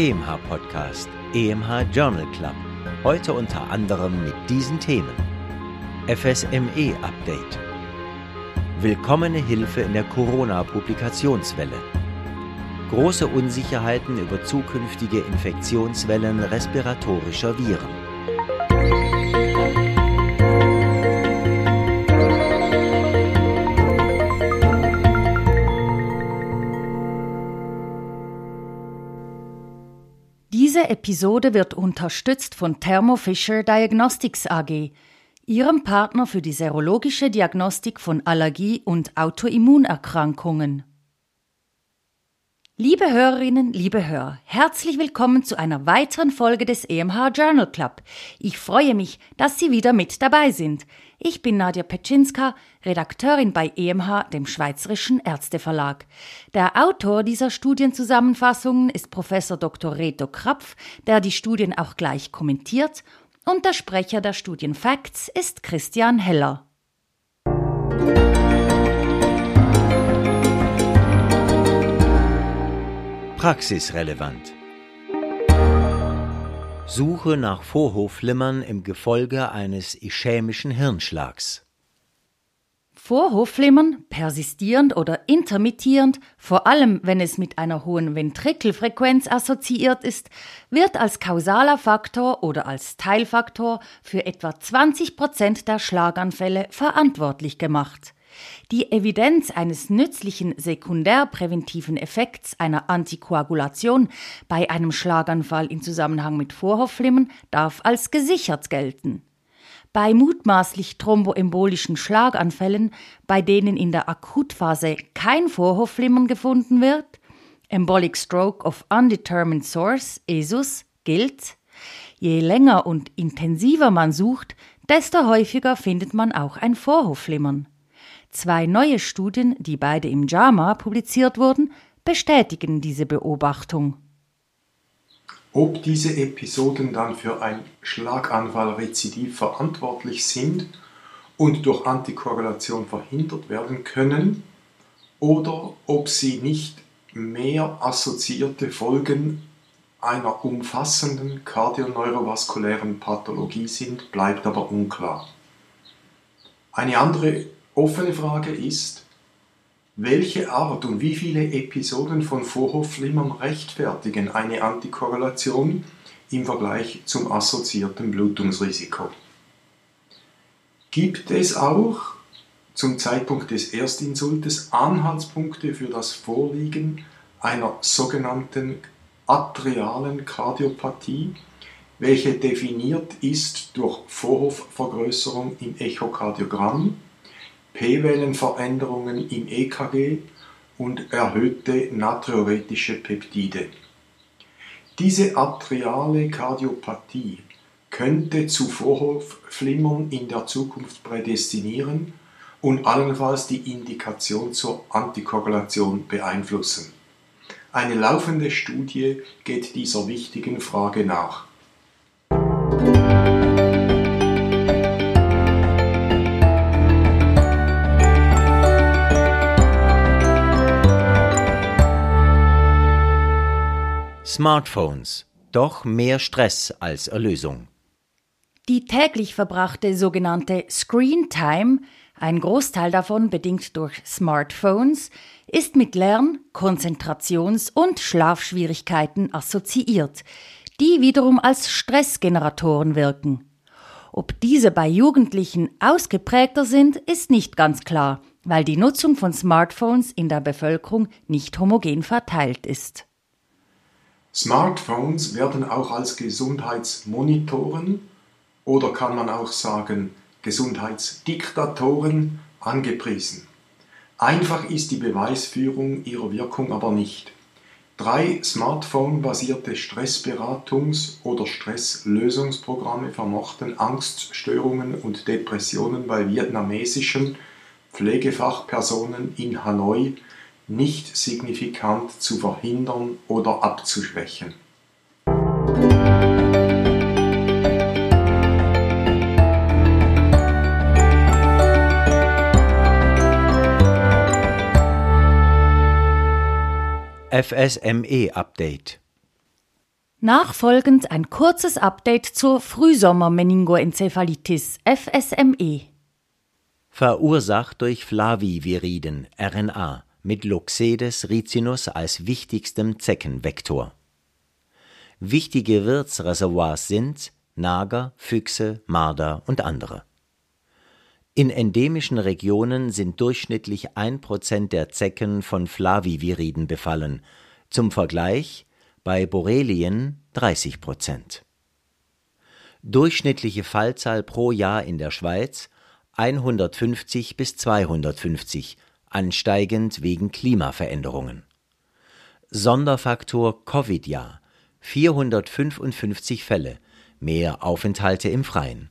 EMH Podcast, EMH Journal Club. Heute unter anderem mit diesen Themen: FSME Update. Willkommene Hilfe in der Corona-Publikationswelle. Große Unsicherheiten über zukünftige Infektionswellen respiratorischer Viren. Diese Episode wird unterstützt von Thermo Fisher Diagnostics AG, ihrem Partner für die serologische Diagnostik von Allergie- und Autoimmunerkrankungen. Liebe Hörerinnen, liebe Hörer, herzlich willkommen zu einer weiteren Folge des EMH Journal Club. Ich freue mich, dass Sie wieder mit dabei sind. Ich bin Nadja Petschinska, Redakteurin bei EMH, dem Schweizerischen Ärzteverlag. Der Autor dieser Studienzusammenfassungen ist Professor Dr. Reto Krapf, der die Studien auch gleich kommentiert, und der Sprecher der Studien Facts ist Christian Heller. Praxisrelevant. Suche nach Vorhofflimmern im Gefolge eines ischämischen Hirnschlags. Vorhofflimmern, persistierend oder intermittierend, vor allem wenn es mit einer hohen Ventrikelfrequenz assoziiert ist, wird als kausaler Faktor oder als Teilfaktor für etwa 20 Prozent der Schlaganfälle verantwortlich gemacht. Die Evidenz eines nützlichen sekundärpräventiven Effekts einer Antikoagulation bei einem Schlaganfall in Zusammenhang mit Vorhofflimmern darf als gesichert gelten. Bei mutmaßlich thromboembolischen Schlaganfällen, bei denen in der Akutphase kein Vorhofflimmern gefunden wird, Embolic Stroke of Undetermined Source, ESUS, gilt, je länger und intensiver man sucht, desto häufiger findet man auch ein Vorhofflimmern. Zwei neue Studien, die beide im JAMA publiziert wurden, bestätigen diese Beobachtung. Ob diese Episoden dann für ein Schlaganfallrezidiv verantwortlich sind und durch Antikoagulation verhindert werden können, oder ob sie nicht mehr assoziierte Folgen einer umfassenden kardioneurovaskulären Pathologie sind, bleibt aber unklar. Eine andere Offene Frage ist, welche Art und wie viele Episoden von Vorhofflimmern rechtfertigen eine Antikorrelation im Vergleich zum assoziierten Blutungsrisiko? Gibt es auch zum Zeitpunkt des Erstinsultes Anhaltspunkte für das Vorliegen einer sogenannten atrialen Kardiopathie, welche definiert ist durch Vorhofvergrößerung im Echokardiogramm P-Wellenveränderungen im EKG und erhöhte natriuretische Peptide. Diese atriale Kardiopathie könnte zu Vorhofflimmern in der Zukunft prädestinieren und allenfalls die Indikation zur Antikoagulation beeinflussen. Eine laufende Studie geht dieser wichtigen Frage nach. Smartphones. Doch mehr Stress als Erlösung. Die täglich verbrachte sogenannte Screen Time, ein Großteil davon bedingt durch Smartphones, ist mit Lern-, Konzentrations- und Schlafschwierigkeiten assoziiert, die wiederum als Stressgeneratoren wirken. Ob diese bei Jugendlichen ausgeprägter sind, ist nicht ganz klar, weil die Nutzung von Smartphones in der Bevölkerung nicht homogen verteilt ist. Smartphones werden auch als Gesundheitsmonitoren oder kann man auch sagen Gesundheitsdiktatoren angepriesen. Einfach ist die Beweisführung ihrer Wirkung aber nicht. Drei Smartphone-basierte Stressberatungs- oder Stresslösungsprogramme vermochten Angststörungen und Depressionen bei vietnamesischen Pflegefachpersonen in Hanoi nicht signifikant zu verhindern oder abzuschwächen. FSME Update Nachfolgend ein kurzes Update zur Frühsommer-Meningoenzephalitis FSME. Verursacht durch Flaviviriden RNA mit Loxedes ricinus als wichtigstem Zeckenvektor. Wichtige Wirtsreservoirs sind Nager, Füchse, Marder und andere. In endemischen Regionen sind durchschnittlich ein Prozent der Zecken von Flaviviriden befallen, zum Vergleich bei Borrelien 30 Prozent. Durchschnittliche Fallzahl pro Jahr in der Schweiz 150 bis 250, ansteigend wegen Klimaveränderungen. Sonderfaktor Covid-Jahr 455 Fälle, mehr Aufenthalte im Freien.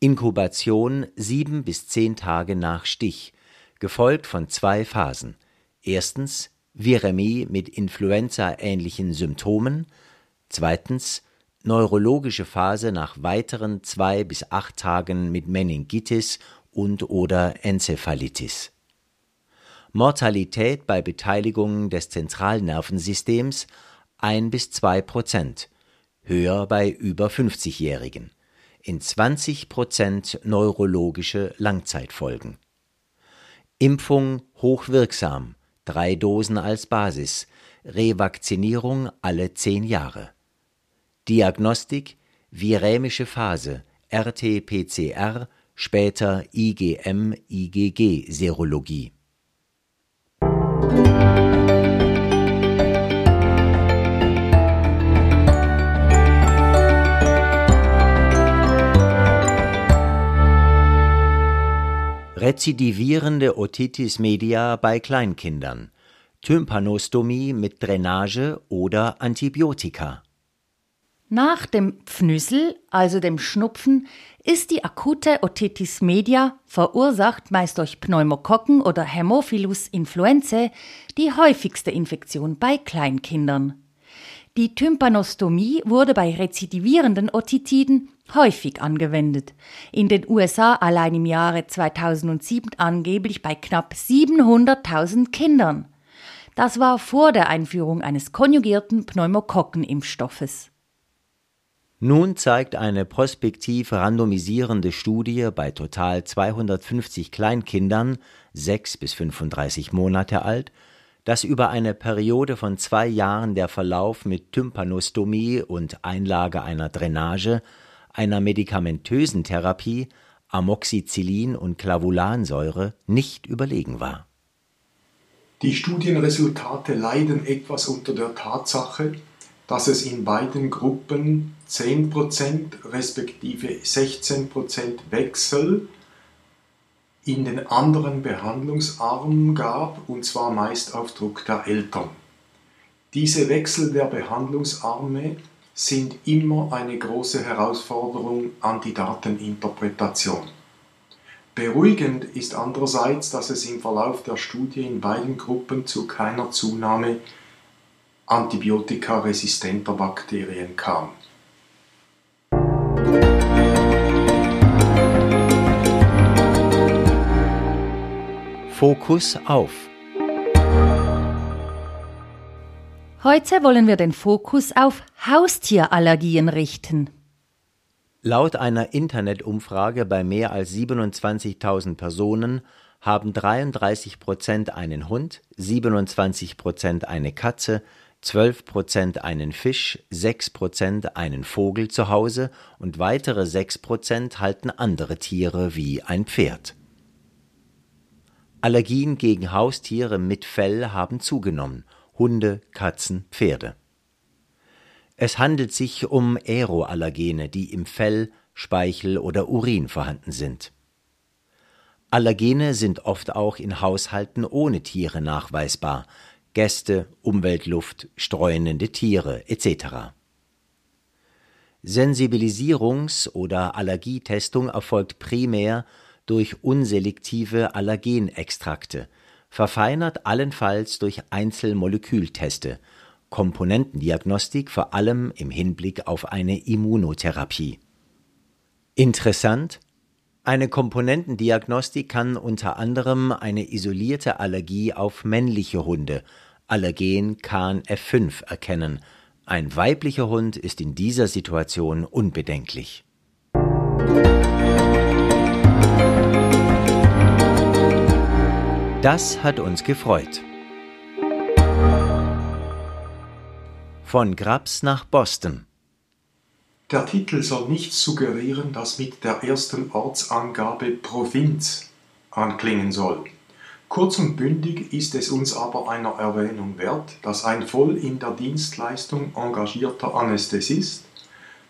Inkubation sieben bis zehn Tage nach Stich, gefolgt von zwei Phasen. Erstens Viremie mit influenzaähnlichen Symptomen, zweitens neurologische Phase nach weiteren zwei bis acht Tagen mit Meningitis und/oder Enzephalitis. Mortalität bei Beteiligung des Zentralnervensystems ein bis zwei Prozent, höher bei über 50-Jährigen, in 20 Prozent neurologische Langzeitfolgen. Impfung hochwirksam, drei Dosen als Basis, Revakzinierung alle zehn Jahre. Diagnostik virämische Phase, RT-PCR, später IgM-IgG-Serologie. Rezidivierende Otitis media bei Kleinkindern, Tympanostomie mit Drainage oder Antibiotika. Nach dem Pfnüssel, also dem Schnupfen, ist die akute Otitis media, verursacht meist durch Pneumokokken oder Hämophilus influenzae, die häufigste Infektion bei Kleinkindern. Die Tympanostomie wurde bei rezidivierenden Otitiden häufig angewendet. In den USA allein im Jahre 2007 angeblich bei knapp 700.000 Kindern. Das war vor der Einführung eines konjugierten Pneumokokkenimpfstoffes. Nun zeigt eine prospektiv randomisierende Studie bei total 250 Kleinkindern, 6 bis 35 Monate alt, dass über eine Periode von zwei Jahren der Verlauf mit Tympanostomie und Einlage einer Drainage einer medikamentösen Therapie Amoxicillin und Clavulansäure nicht überlegen war. Die Studienresultate leiden etwas unter der Tatsache, dass es in beiden Gruppen 10% respektive 16% Wechsel in den anderen Behandlungsarmen gab, und zwar meist auf Druck der Eltern. Diese Wechsel der Behandlungsarme sind immer eine große Herausforderung an die Dateninterpretation. Beruhigend ist andererseits, dass es im Verlauf der Studie in beiden Gruppen zu keiner Zunahme antibiotikaresistenter Bakterien kam. Fokus auf Heute wollen wir den Fokus auf Haustierallergien richten. Laut einer Internetumfrage bei mehr als 27.000 Personen haben 33 Prozent einen Hund, 27 Prozent eine Katze, 12 Prozent einen Fisch, 6 Prozent einen Vogel zu Hause und weitere 6 Prozent halten andere Tiere wie ein Pferd. Allergien gegen Haustiere mit Fell haben zugenommen Hunde, Katzen, Pferde. Es handelt sich um Aeroallergene, die im Fell, Speichel oder Urin vorhanden sind. Allergene sind oft auch in Haushalten ohne Tiere nachweisbar, Gäste, Umweltluft, streunende Tiere etc. Sensibilisierungs- oder Allergietestung erfolgt primär durch unselektive Allergenextrakte, verfeinert allenfalls durch Einzelmolekülteste, Komponentendiagnostik vor allem im Hinblick auf eine Immunotherapie. Interessant, eine Komponentendiagnostik kann unter anderem eine isolierte Allergie auf männliche Hunde, Allergen Kahn F5 erkennen. Ein weiblicher Hund ist in dieser Situation unbedenklich. Das hat uns gefreut. Von Grabs nach Boston. Der Titel soll nicht suggerieren, dass mit der ersten Ortsangabe Provinz anklingen soll. Kurz und bündig ist es uns aber einer Erwähnung wert, dass ein voll in der Dienstleistung engagierter Anästhesist,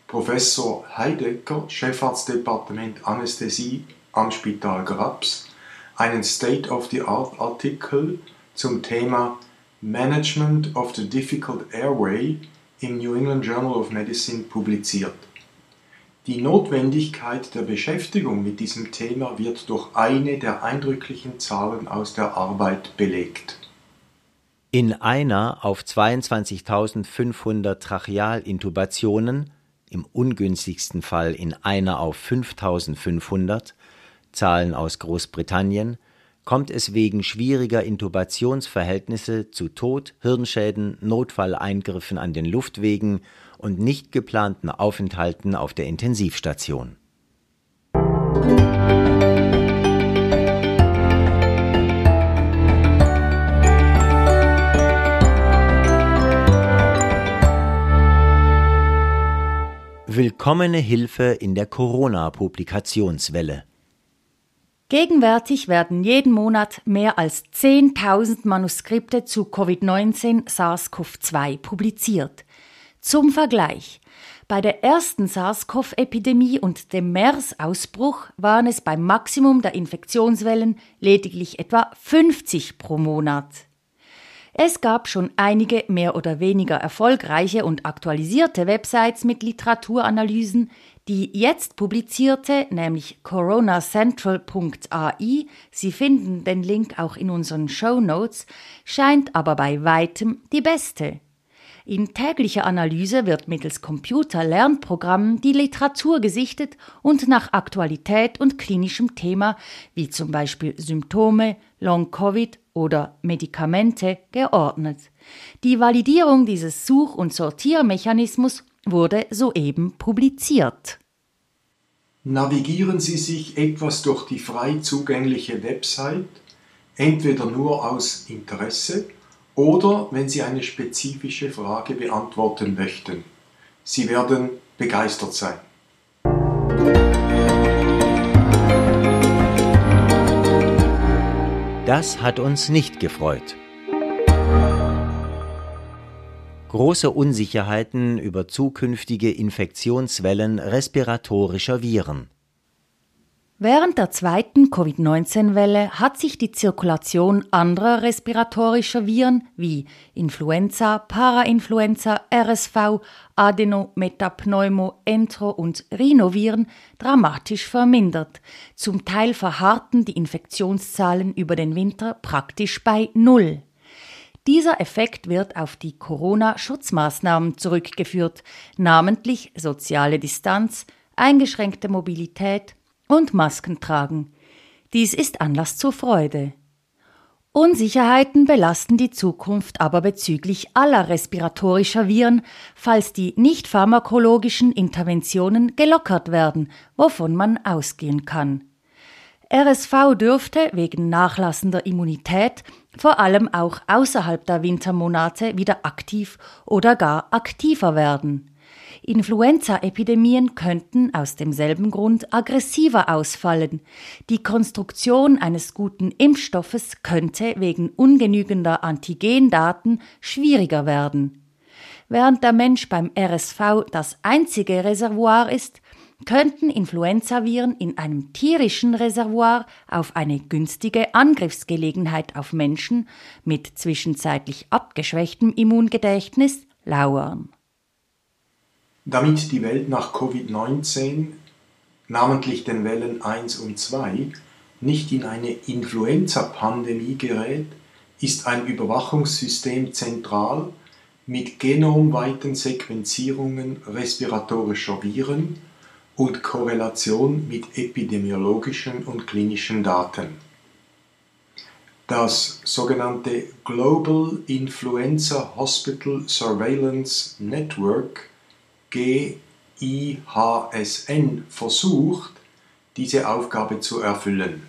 Professor Heidecker, Chefarztdepartement Anästhesie am Spital Grabs, einen State-of-the-Art-Artikel zum Thema Management of the Difficult Airway im New England Journal of Medicine publiziert. Die Notwendigkeit der Beschäftigung mit diesem Thema wird durch eine der eindrücklichen Zahlen aus der Arbeit belegt. In einer auf 22.500 Trachealintubationen, im ungünstigsten Fall in einer auf 5.500, Zahlen aus Großbritannien, kommt es wegen schwieriger Intubationsverhältnisse zu Tod, Hirnschäden, Notfalleingriffen an den Luftwegen und nicht geplanten Aufenthalten auf der Intensivstation. Willkommene Hilfe in der Corona-Publikationswelle. Gegenwärtig werden jeden Monat mehr als 10.000 Manuskripte zu Covid-19 SARS-CoV-2 publiziert. Zum Vergleich. Bei der ersten SARS-CoV-Epidemie und dem MERS-Ausbruch waren es beim Maximum der Infektionswellen lediglich etwa 50 pro Monat. Es gab schon einige mehr oder weniger erfolgreiche und aktualisierte Websites mit Literaturanalysen, die jetzt publizierte, nämlich coronacentral.ai, Sie finden den Link auch in unseren Show Notes, scheint aber bei weitem die beste. In täglicher Analyse wird mittels Computer-Lernprogrammen die Literatur gesichtet und nach Aktualität und klinischem Thema, wie zum Beispiel Symptome, Long-Covid oder Medikamente, geordnet. Die Validierung dieses Such- und Sortiermechanismus wurde soeben publiziert. Navigieren Sie sich etwas durch die frei zugängliche Website, entweder nur aus Interesse oder wenn Sie eine spezifische Frage beantworten möchten. Sie werden begeistert sein. Das hat uns nicht gefreut. Große Unsicherheiten über zukünftige Infektionswellen respiratorischer Viren. Während der zweiten Covid-19-Welle hat sich die Zirkulation anderer respiratorischer Viren wie Influenza, Parainfluenza, RSV, Adeno, Metapneumo, Entro und Rhinoviren dramatisch vermindert. Zum Teil verharrten die Infektionszahlen über den Winter praktisch bei Null. Dieser Effekt wird auf die Corona-Schutzmaßnahmen zurückgeführt, namentlich soziale Distanz, eingeschränkte Mobilität, und Masken tragen. Dies ist Anlass zur Freude. Unsicherheiten belasten die Zukunft aber bezüglich aller respiratorischer Viren, falls die nicht pharmakologischen Interventionen gelockert werden, wovon man ausgehen kann. RSV dürfte wegen nachlassender Immunität vor allem auch außerhalb der Wintermonate wieder aktiv oder gar aktiver werden. Influenza-Epidemien könnten aus demselben Grund aggressiver ausfallen. Die Konstruktion eines guten Impfstoffes könnte wegen ungenügender Antigendaten schwieriger werden. Während der Mensch beim RSV das einzige Reservoir ist, könnten Influenzaviren in einem tierischen Reservoir auf eine günstige Angriffsgelegenheit auf Menschen mit zwischenzeitlich abgeschwächtem Immungedächtnis lauern. Damit die Welt nach Covid-19, namentlich den Wellen 1 und 2, nicht in eine Influenza-Pandemie gerät, ist ein Überwachungssystem zentral mit genomweiten Sequenzierungen respiratorischer Viren und Korrelation mit epidemiologischen und klinischen Daten. Das sogenannte Global Influenza Hospital Surveillance Network GIHSN versucht, diese Aufgabe zu erfüllen.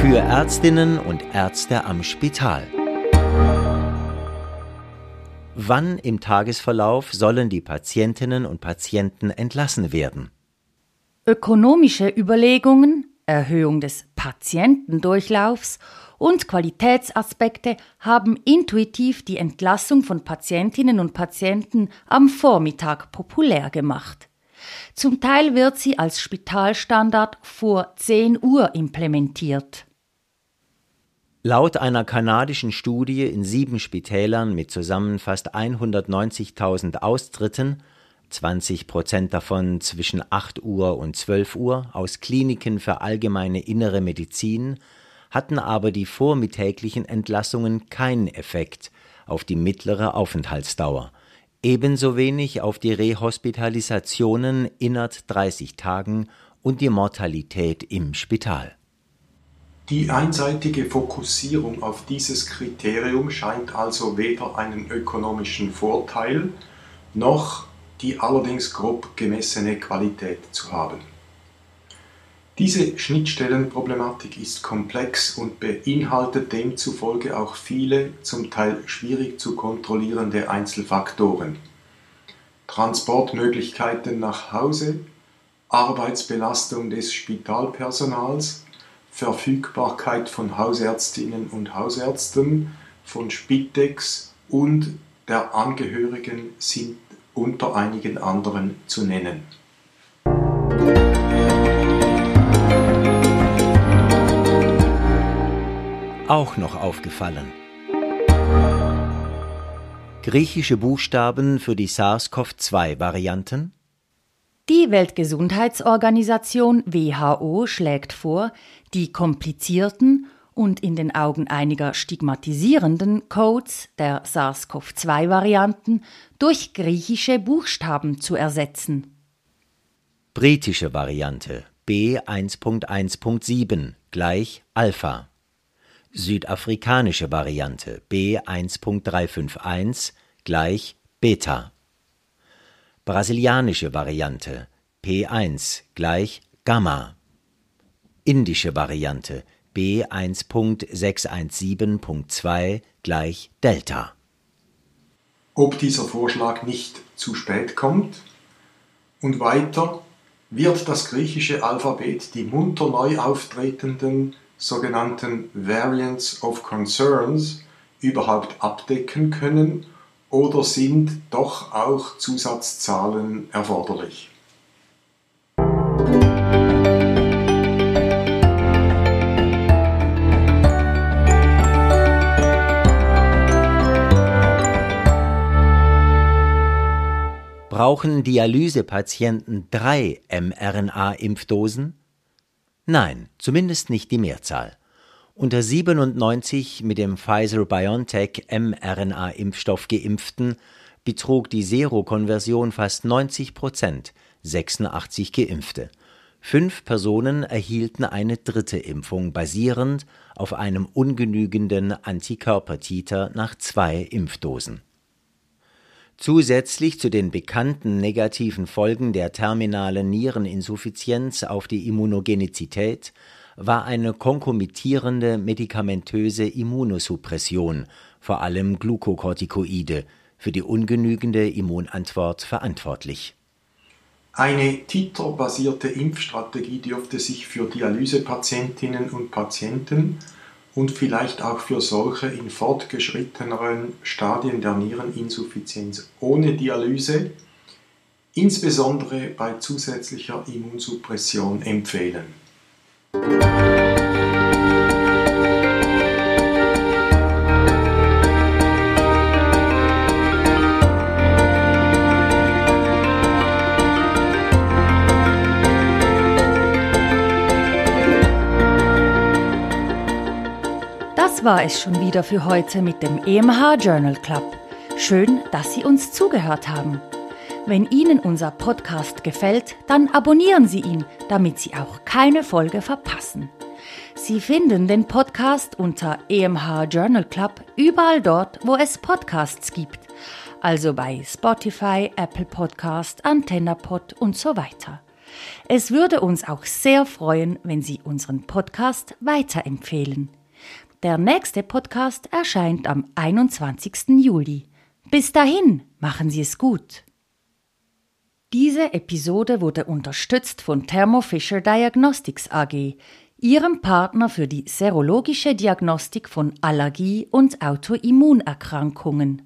Für Ärztinnen und Ärzte am Spital. Wann im Tagesverlauf sollen die Patientinnen und Patienten entlassen werden? Ökonomische Überlegungen, Erhöhung des Patientendurchlaufs und Qualitätsaspekte haben intuitiv die Entlassung von Patientinnen und Patienten am Vormittag populär gemacht. Zum Teil wird sie als Spitalstandard vor 10 Uhr implementiert. Laut einer kanadischen Studie in sieben Spitälern mit zusammen fast 190.000 Austritten, 20 Prozent davon zwischen 8 Uhr und 12 Uhr aus Kliniken für allgemeine innere Medizin, hatten aber die vormittäglichen Entlassungen keinen Effekt auf die mittlere Aufenthaltsdauer, ebenso wenig auf die Rehospitalisationen innert 30 Tagen und die Mortalität im Spital. Die einseitige Fokussierung auf dieses Kriterium scheint also weder einen ökonomischen Vorteil noch die allerdings grob gemessene Qualität zu haben. Diese Schnittstellenproblematik ist komplex und beinhaltet demzufolge auch viele, zum Teil schwierig zu kontrollierende Einzelfaktoren. Transportmöglichkeiten nach Hause, Arbeitsbelastung des Spitalpersonals, Verfügbarkeit von Hausärztinnen und Hausärzten, von Spitex und der Angehörigen sind unter einigen anderen zu nennen. Auch noch aufgefallen. Griechische Buchstaben für die SARS-CoV-2-Varianten die Weltgesundheitsorganisation WHO schlägt vor, die komplizierten und in den Augen einiger stigmatisierenden Codes der SARS-CoV-2-Varianten durch griechische Buchstaben zu ersetzen. Britische Variante B1.1.7 gleich Alpha. Südafrikanische Variante B1.351 gleich Beta. Brasilianische Variante P1 gleich Gamma. Indische Variante B1.617.2 gleich Delta. Ob dieser Vorschlag nicht zu spät kommt? Und weiter, wird das griechische Alphabet die munter neu auftretenden sogenannten Variants of Concerns überhaupt abdecken können oder sind doch auch Zusatzzahlen erforderlich? Brauchen Dialysepatienten drei mRNA-Impfdosen? Nein, zumindest nicht die Mehrzahl. Unter 97 mit dem Pfizer-BioNTech mRNA-Impfstoff geimpften betrug die Serokonversion fast 90 Prozent, 86 Geimpfte. Fünf Personen erhielten eine dritte Impfung basierend auf einem ungenügenden Antikörpertiter nach zwei Impfdosen. Zusätzlich zu den bekannten negativen Folgen der terminalen Niereninsuffizienz auf die Immunogenizität war eine konkomitierende medikamentöse Immunosuppression, vor allem Glukokortikoide, für die ungenügende Immunantwort verantwortlich. Eine titerbasierte Impfstrategie dürfte sich für Dialysepatientinnen und Patienten und vielleicht auch für solche in fortgeschritteneren Stadien der Niereninsuffizienz ohne Dialyse, insbesondere bei zusätzlicher Immunsuppression empfehlen. War es schon wieder für heute mit dem EMH Journal Club. Schön, dass Sie uns zugehört haben. Wenn Ihnen unser Podcast gefällt, dann abonnieren Sie ihn, damit Sie auch keine Folge verpassen. Sie finden den Podcast unter EMH Journal Club überall dort, wo es Podcasts gibt, also bei Spotify, Apple Podcast, AntennaPod und so weiter. Es würde uns auch sehr freuen, wenn Sie unseren Podcast weiterempfehlen. Der nächste Podcast erscheint am 21. Juli. Bis dahin, machen Sie es gut. Diese Episode wurde unterstützt von Thermo Fisher Diagnostics AG, ihrem Partner für die serologische Diagnostik von Allergie- und Autoimmunerkrankungen.